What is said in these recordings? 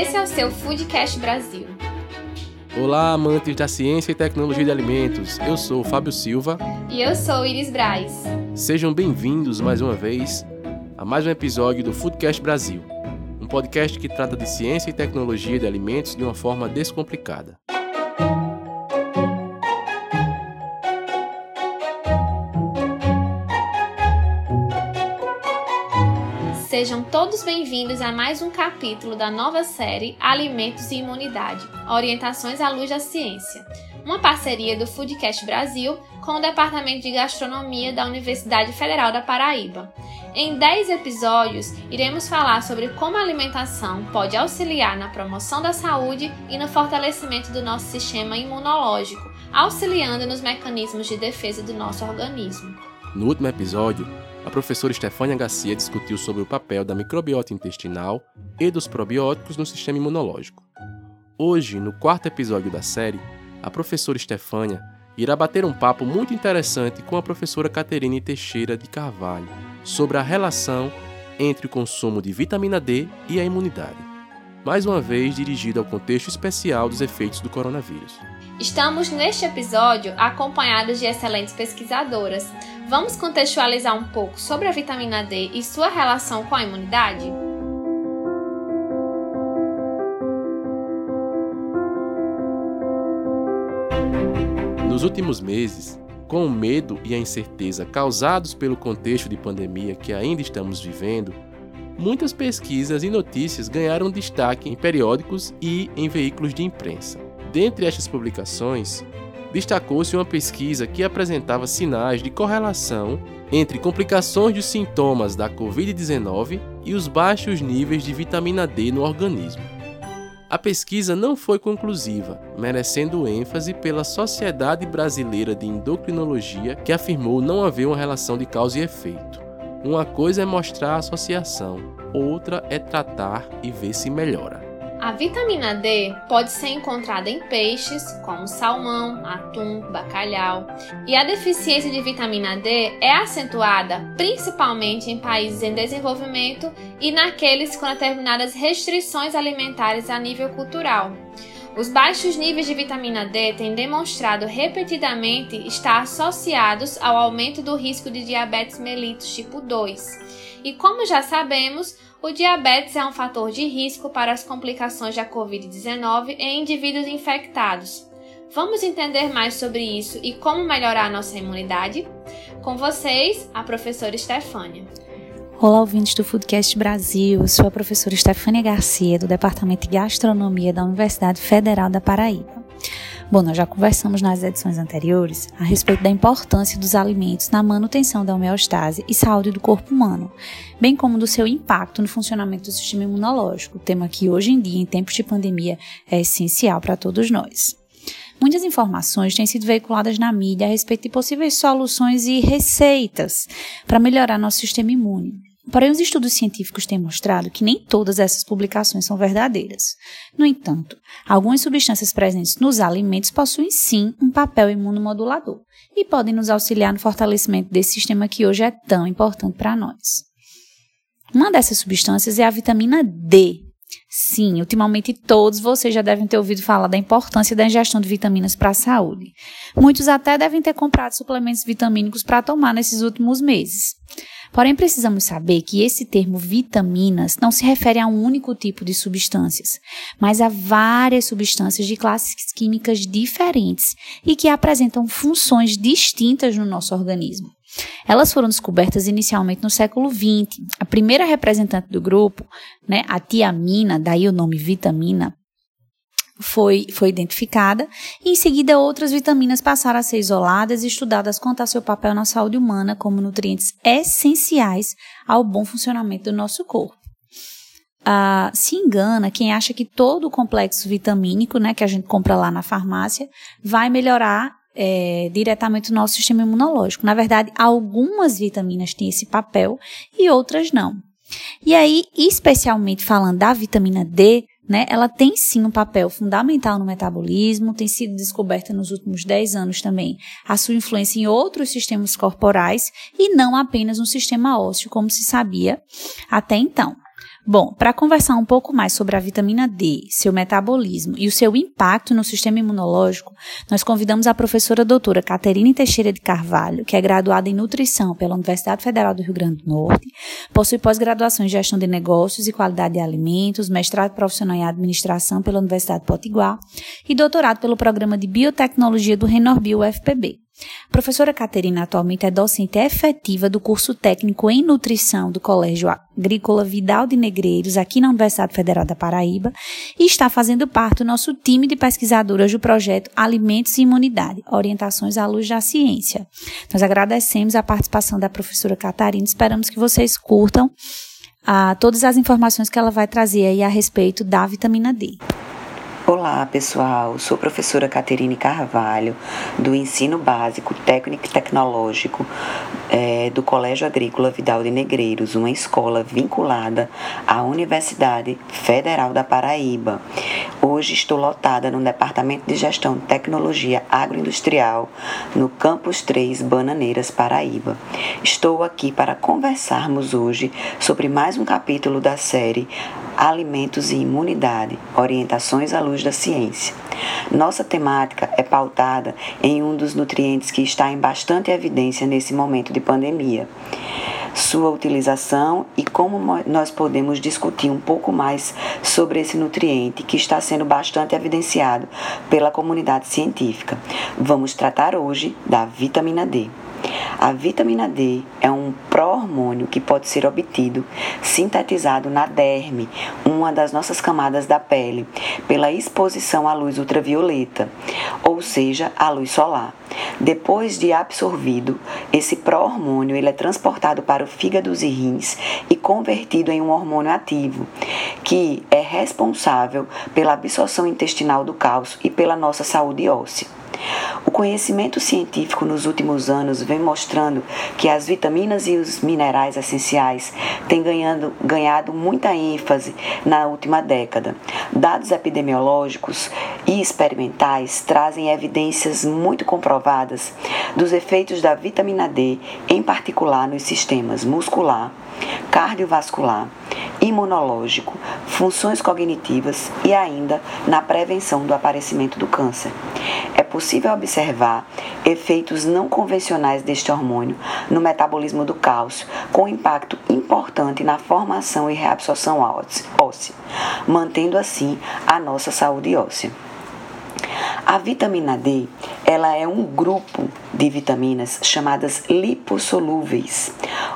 Esse é o seu Foodcast Brasil. Olá, amantes da ciência e tecnologia de alimentos. Eu sou o Fábio Silva. E eu sou Iris Braz. Sejam bem-vindos mais uma vez a mais um episódio do Foodcast Brasil, um podcast que trata de ciência e tecnologia de alimentos de uma forma descomplicada. Sejam todos bem-vindos a mais um capítulo da nova série Alimentos e Imunidade Orientações à Luz da Ciência, uma parceria do Foodcast Brasil com o Departamento de Gastronomia da Universidade Federal da Paraíba. Em 10 episódios, iremos falar sobre como a alimentação pode auxiliar na promoção da saúde e no fortalecimento do nosso sistema imunológico, auxiliando nos mecanismos de defesa do nosso organismo. No último episódio, a professora Stefânia Garcia discutiu sobre o papel da microbiota intestinal e dos probióticos no sistema imunológico. Hoje, no quarto episódio da série, a professora Stefânia irá bater um papo muito interessante com a professora Caterine Teixeira de Carvalho sobre a relação entre o consumo de vitamina D e a imunidade, mais uma vez dirigido ao contexto especial dos efeitos do coronavírus. Estamos neste episódio acompanhados de excelentes pesquisadoras. Vamos contextualizar um pouco sobre a vitamina D e sua relação com a imunidade? Nos últimos meses, com o medo e a incerteza causados pelo contexto de pandemia que ainda estamos vivendo, muitas pesquisas e notícias ganharam destaque em periódicos e em veículos de imprensa. Dentre estas publicações, destacou-se uma pesquisa que apresentava sinais de correlação entre complicações dos sintomas da Covid-19 e os baixos níveis de vitamina D no organismo. A pesquisa não foi conclusiva, merecendo ênfase pela Sociedade Brasileira de Endocrinologia, que afirmou não haver uma relação de causa e efeito. Uma coisa é mostrar a associação, outra é tratar e ver se melhora. A vitamina D pode ser encontrada em peixes, como salmão, atum, bacalhau, e a deficiência de vitamina D é acentuada principalmente em países em desenvolvimento e naqueles com determinadas restrições alimentares a nível cultural. Os baixos níveis de vitamina D têm demonstrado repetidamente estar associados ao aumento do risco de diabetes mellitus tipo 2. E como já sabemos, o diabetes é um fator de risco para as complicações da Covid-19 em indivíduos infectados. Vamos entender mais sobre isso e como melhorar a nossa imunidade? Com vocês, a professora Stefânia. Olá, ouvintes do Foodcast Brasil. Eu sou a professora Stefânia Garcia, do Departamento de Gastronomia da Universidade Federal da Paraíba. Bom, nós já conversamos nas edições anteriores a respeito da importância dos alimentos na manutenção da homeostase e saúde do corpo humano, bem como do seu impacto no funcionamento do sistema imunológico, tema que hoje em dia, em tempos de pandemia, é essencial para todos nós. Muitas informações têm sido veiculadas na mídia a respeito de possíveis soluções e receitas para melhorar nosso sistema imune. Porém, os estudos científicos têm mostrado que nem todas essas publicações são verdadeiras. No entanto, algumas substâncias presentes nos alimentos possuem sim um papel imunomodulador e podem nos auxiliar no fortalecimento desse sistema que hoje é tão importante para nós. Uma dessas substâncias é a vitamina D. Sim, ultimamente todos vocês já devem ter ouvido falar da importância da ingestão de vitaminas para a saúde. Muitos até devem ter comprado suplementos vitamínicos para tomar nesses últimos meses. Porém, precisamos saber que esse termo vitaminas não se refere a um único tipo de substâncias, mas a várias substâncias de classes químicas diferentes e que apresentam funções distintas no nosso organismo. Elas foram descobertas inicialmente no século XX. A primeira representante do grupo, né, a tiamina, daí o nome vitamina, foi, foi identificada, e em seguida outras vitaminas passaram a ser isoladas e estudadas quanto a seu papel na saúde humana como nutrientes essenciais ao bom funcionamento do nosso corpo. Ah, se engana quem acha que todo o complexo vitamínico, né, que a gente compra lá na farmácia, vai melhorar é, diretamente o nosso sistema imunológico. Na verdade, algumas vitaminas têm esse papel e outras não. E aí, especialmente falando da vitamina D, né, ela tem sim um papel fundamental no metabolismo, tem sido descoberta nos últimos 10 anos também a sua influência em outros sistemas corporais e não apenas no sistema ósseo, como se sabia até então. Bom, para conversar um pouco mais sobre a vitamina D, seu metabolismo e o seu impacto no sistema imunológico, nós convidamos a professora doutora Caterine Teixeira de Carvalho, que é graduada em nutrição pela Universidade Federal do Rio Grande do Norte, possui pós-graduação em gestão de negócios e qualidade de alimentos, mestrado profissional em administração pela Universidade Potiguar e doutorado pelo programa de biotecnologia do Renorbio UFPB. A professora Caterina atualmente é docente efetiva do curso técnico em nutrição do Colégio Agrícola Vidal de Negreiros, aqui na Universidade Federal da Paraíba, e está fazendo parte do nosso time de pesquisadoras do projeto Alimentos e Imunidade, Orientações à Luz da Ciência. Nós agradecemos a participação da professora Catarina, esperamos que vocês curtam ah, todas as informações que ela vai trazer aí a respeito da vitamina D. Olá pessoal, sou professora Caterine Carvalho, do Ensino Básico Técnico e Tecnológico é, do Colégio Agrícola Vidal de Negreiros, uma escola vinculada à Universidade Federal da Paraíba. Hoje estou lotada no Departamento de Gestão de Tecnologia Agroindustrial, no Campus 3 Bananeiras, Paraíba. Estou aqui para conversarmos hoje sobre mais um capítulo da série Alimentos e Imunidade Orientações à Luz da Ciência. Nossa temática é pautada em um dos nutrientes que está em bastante evidência nesse momento de pandemia sua utilização e como nós podemos discutir um pouco mais sobre esse nutriente que está sendo bastante evidenciado pela comunidade científica. Vamos tratar hoje da vitamina D. A vitamina D é um pró-hormônio que pode ser obtido sintetizado na derme, uma das nossas camadas da pele, pela exposição à luz ultravioleta, ou seja, à luz solar. Depois de absorvido, esse pró-hormônio ele é transportado para o fígado e rins e convertido em um hormônio ativo, que é responsável pela absorção intestinal do cálcio e pela nossa saúde óssea. O conhecimento científico nos últimos anos vem mostrando que as vitaminas e os minerais essenciais têm ganhando, ganhado muita ênfase na última década. Dados epidemiológicos e experimentais trazem evidências muito comprovadas dos efeitos da vitamina D, em particular nos sistemas muscular, cardiovascular, imunológico, funções cognitivas e ainda na prevenção do aparecimento do câncer. É possível observar efeitos não convencionais deste hormônio no metabolismo do cálcio, com impacto importante na formação e reabsorção óssea, mantendo assim a nossa saúde óssea. A vitamina D, ela é um grupo de vitaminas chamadas lipossolúveis,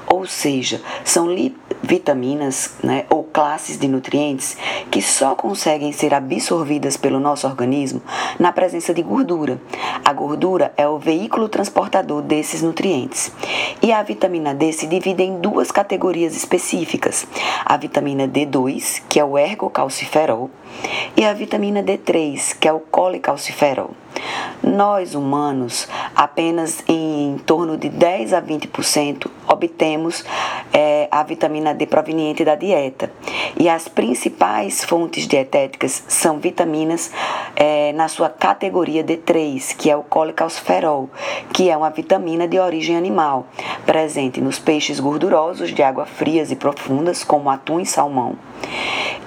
ou seja, são vitaminas né, ou classes de nutrientes que só conseguem ser absorvidas pelo nosso organismo na presença de gordura. A gordura é o veículo transportador desses nutrientes. E a vitamina D se divide em duas categorias específicas: a vitamina D2, que é o ergocalciferol, e a vitamina D3, que é o colecalciferol. Nós, humanos, apenas em torno de 10 a 20% obtemos é, a vitamina D proveniente da dieta. E as principais fontes dietéticas são vitaminas é, na sua categoria D3, que é o colecalciferol, que é uma vitamina de origem animal, presente nos peixes gordurosos de água frias e profundas, como atum e salmão.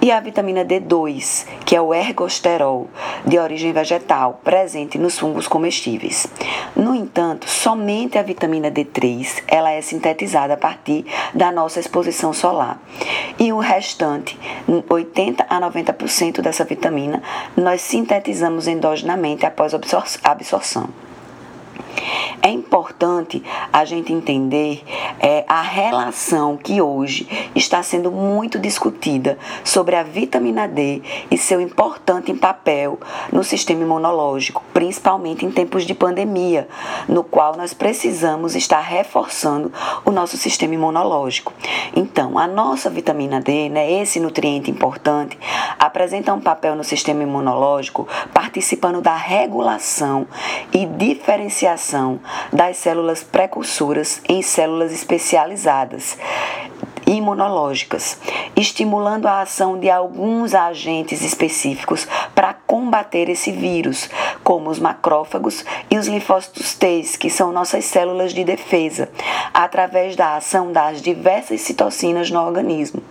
E a vitamina D2, que é o ergosterol, de origem vegetal, presente nos fungos comestíveis. No entanto, somente a vitamina D3 ela é sintetizada a partir da nossa exposição solar. E o restante, 80 a 90% dessa vitamina, nós sintetizamos endogenamente após absorção. É importante a gente entender é, a relação que hoje está sendo muito discutida sobre a vitamina D e seu importante papel no sistema imunológico, principalmente em tempos de pandemia, no qual nós precisamos estar reforçando o nosso sistema imunológico. Então, a nossa vitamina D, né, esse nutriente importante, apresenta um papel no sistema imunológico, participando da regulação e diferenciação das células precursoras em células especializadas imunológicas, estimulando a ação de alguns agentes específicos para combater esse vírus, como os macrófagos e os linfócitos T, que são nossas células de defesa, através da ação das diversas citocinas no organismo.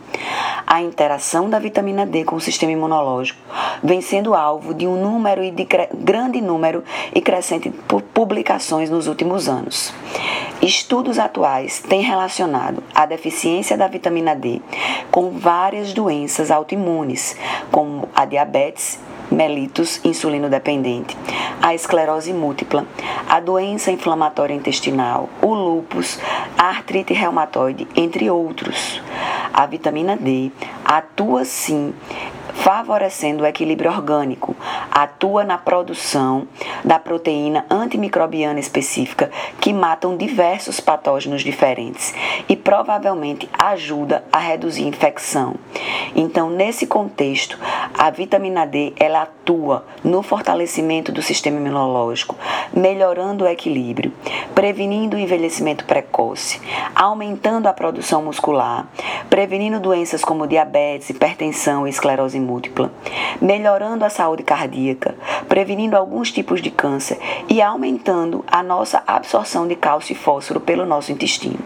A interação da vitamina D com o sistema imunológico vem sendo alvo de um número e de grande número e crescente publicações nos últimos anos. Estudos atuais têm relacionado a deficiência da vitamina D com várias doenças autoimunes, como a diabetes mellitus insulino dependente, a esclerose múltipla, a doença inflamatória intestinal, o lúpus, a artrite reumatoide, entre outros. A vitamina D atua sim favorecendo o equilíbrio orgânico, atua na produção da proteína antimicrobiana específica que matam diversos patógenos diferentes e provavelmente ajuda a reduzir infecção. Então, nesse contexto, a vitamina D ela atua no fortalecimento do sistema imunológico, melhorando o equilíbrio, prevenindo o envelhecimento precoce, aumentando a produção muscular, prevenindo doenças como diabetes, hipertensão e esclerose múltipla, melhorando a saúde cardíaca, prevenindo alguns tipos de câncer e aumentando a nossa absorção de cálcio e fósforo pelo nosso intestino.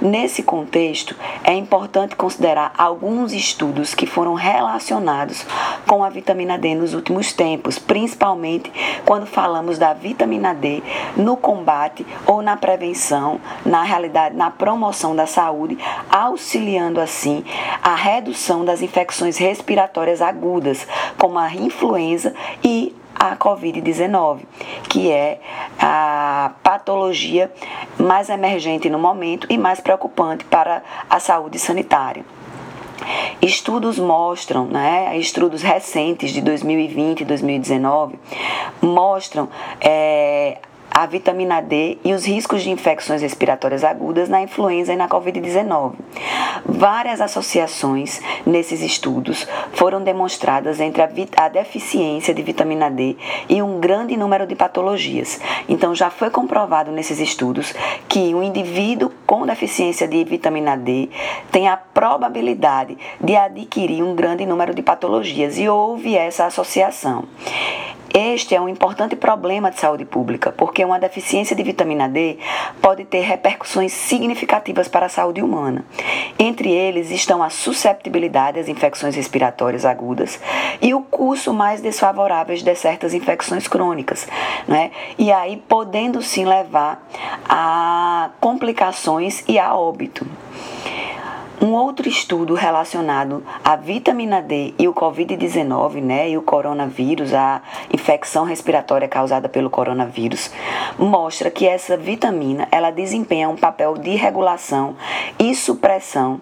Nesse contexto, é importante considerar alguns estudos que foram relacionados com a vitamina D nos últimos tempos, principalmente quando falamos da vitamina D no combate ou na prevenção, na realidade, na promoção da saúde, auxiliando assim a redução das infecções respiratórias agudas, como a influenza e a Covid-19, que é a patologia mais emergente no momento e mais preocupante para a saúde sanitária. Estudos mostram, né, estudos recentes de 2020 e 2019, mostram é, a vitamina D e os riscos de infecções respiratórias agudas na influenza e na Covid-19. Várias associações nesses estudos foram demonstradas entre a, a, deficiência de vitamina D e um grande número de patologias. Então, já foi comprovado nesses estudos que um indivíduo com deficiência de vitamina D tem a probabilidade de adquirir um grande número de patologias e houve essa associação. Este é um importante problema de saúde pública, porque uma deficiência de vitamina D pode ter repercussões significativas para a saúde humana. Entre eles estão a susceptibilidade às infecções respiratórias agudas e o curso mais desfavorável de certas infecções crônicas, né? E aí podendo sim levar a complicações e a óbito. Um outro estudo relacionado à vitamina D e o Covid-19, né, e o coronavírus, a infecção respiratória causada pelo coronavírus, mostra que essa vitamina ela desempenha um papel de regulação e supressão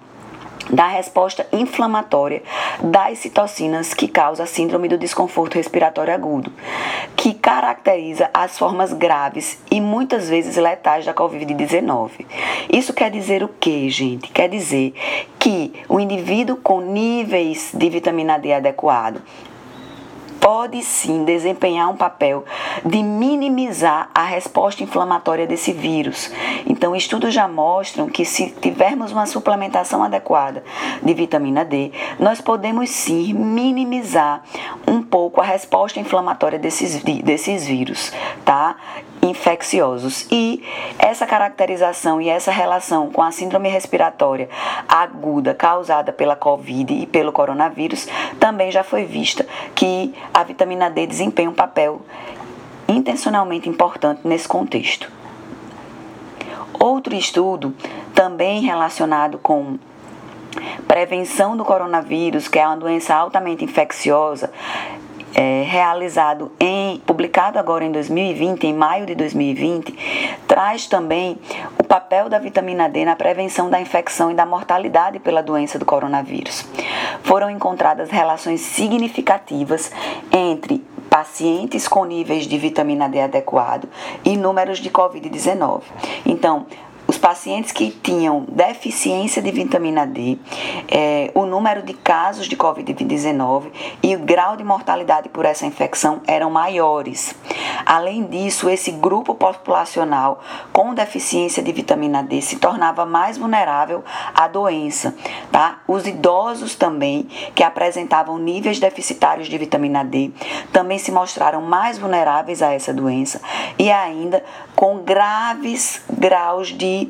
da resposta inflamatória das citocinas que causa a síndrome do desconforto respiratório agudo, que caracteriza as formas graves e muitas vezes letais da COVID-19. Isso quer dizer o que, gente? Quer dizer que o indivíduo com níveis de vitamina D adequado pode sim desempenhar um papel de minimizar a resposta inflamatória desse vírus. Então, estudos já mostram que se tivermos uma suplementação adequada de vitamina D, nós podemos sim minimizar um pouco a resposta inflamatória desses, desses vírus, tá? Infecciosos. E essa caracterização e essa relação com a síndrome respiratória aguda causada pela Covid e pelo coronavírus também já foi vista que a vitamina D desempenha um papel intencionalmente importante nesse contexto. Outro estudo, também relacionado com prevenção do coronavírus, que é uma doença altamente infecciosa, é, realizado em publicado agora em 2020, em maio de 2020, traz também o papel da vitamina D na prevenção da infecção e da mortalidade pela doença do coronavírus. Foram encontradas relações significativas entre pacientes com níveis de vitamina D adequado e números de COVID-19. Então, pacientes que tinham deficiência de vitamina D, é, o número de casos de Covid-19 e o grau de mortalidade por essa infecção eram maiores. Além disso, esse grupo populacional com deficiência de vitamina D se tornava mais vulnerável à doença. Tá? Os idosos também, que apresentavam níveis deficitários de vitamina D, também se mostraram mais vulneráveis a essa doença e ainda com graves graus de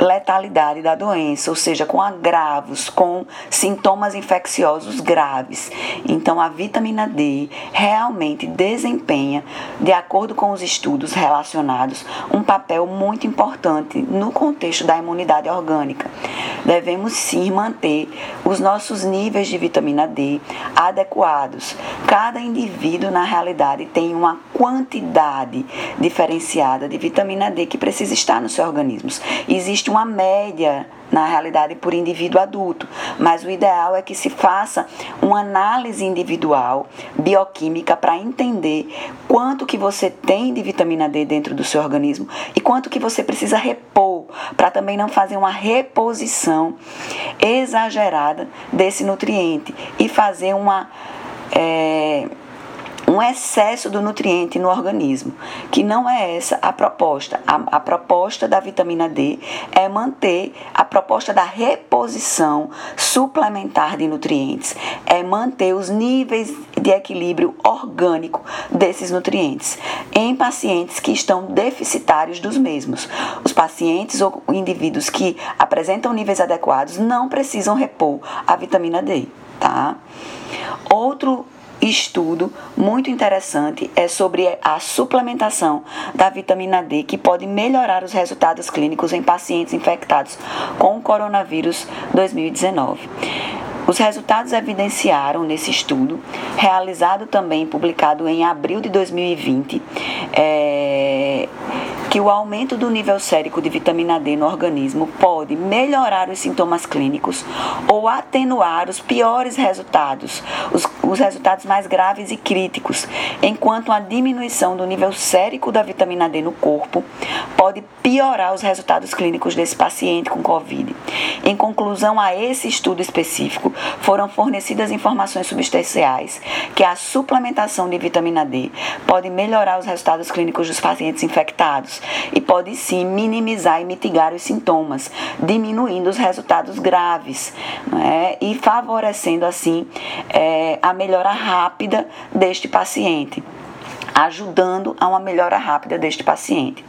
letalidade da doença, ou seja, com agravos, com sintomas infecciosos graves. Então, a vitamina D realmente desempenha, de acordo com os estudos relacionados, um papel muito importante no contexto da imunidade orgânica. Devemos sim manter os nossos níveis de vitamina D adequados. Cada indivíduo, na realidade, tem uma quantidade diferenciada de vitamina D que precisa estar no seu organismo. Existe uma média na realidade por indivíduo adulto, mas o ideal é que se faça uma análise individual bioquímica para entender quanto que você tem de vitamina D dentro do seu organismo e quanto que você precisa repor para também não fazer uma reposição exagerada desse nutriente e fazer uma é, um excesso do nutriente no organismo, que não é essa a proposta. A, a, proposta da vitamina D é manter a proposta da reposição suplementar de nutrientes, é manter os níveis de equilíbrio orgânico desses nutrientes em pacientes que estão deficitários dos mesmos. Os pacientes ou indivíduos que apresentam níveis adequados não precisam repor a vitamina D, tá? Outro estudo muito interessante é sobre a suplementação da vitamina D, que pode melhorar os resultados clínicos em pacientes infectados com o coronavírus 2019. Os resultados evidenciaram nesse estudo, realizado também, publicado em abril de 2020, é, que o aumento do nível sérico de vitamina D no organismo pode melhorar os sintomas clínicos ou atenuar os piores resultados, os, os resultados mais graves e críticos, enquanto a diminuição do nível sérico da vitamina D no corpo pode piorar os resultados clínicos desse paciente com Covid. Em conclusão a esse estudo específico, foram fornecidas informações substanciais que a suplementação de vitamina D pode melhorar os resultados clínicos dos pacientes infectados e pode sim minimizar e mitigar os sintomas, diminuindo os resultados graves é? e favorecendo assim é, a melhora rápida deste paciente ajudando a uma melhora rápida deste paciente.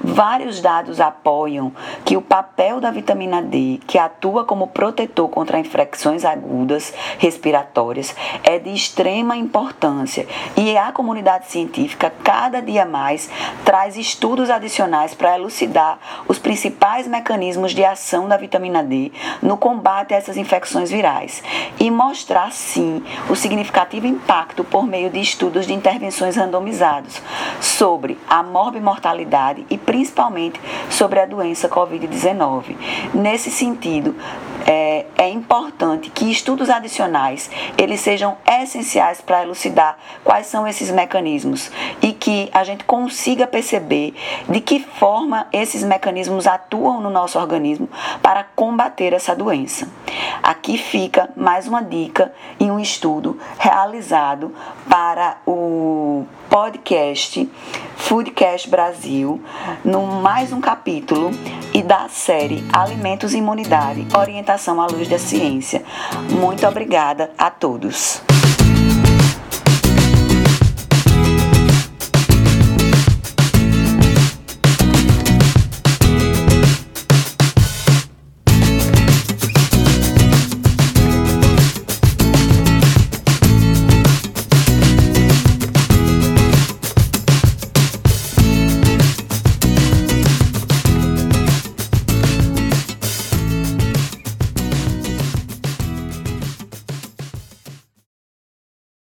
Vários dados apoiam que o papel da vitamina D, que atua como protetor contra infecções agudas respiratórias, é de extrema importância e a comunidade científica cada dia mais traz estudos adicionais para elucidar os principais mecanismos de ação da vitamina D no combate a essas infecções virais e mostrar sim o significativo impacto por meio de estudos de intervenções randomizadas randomizados sobre a morbimortalidade e principalmente sobre a doença Covid-19. Nesse sentido, é, é, importante que estudos adicionais eles sejam essenciais para elucidar quais são esses mecanismos e que a gente consiga perceber de que forma esses mecanismos atuam no nosso organismo para combater essa doença. Aqui fica mais uma dica e um estudo realizado para o podcast Foodcast Brasil, no mais um capítulo e da série Alimentos e Imunidade, Orientação à Luz da Ciência. Muito obrigada a todos.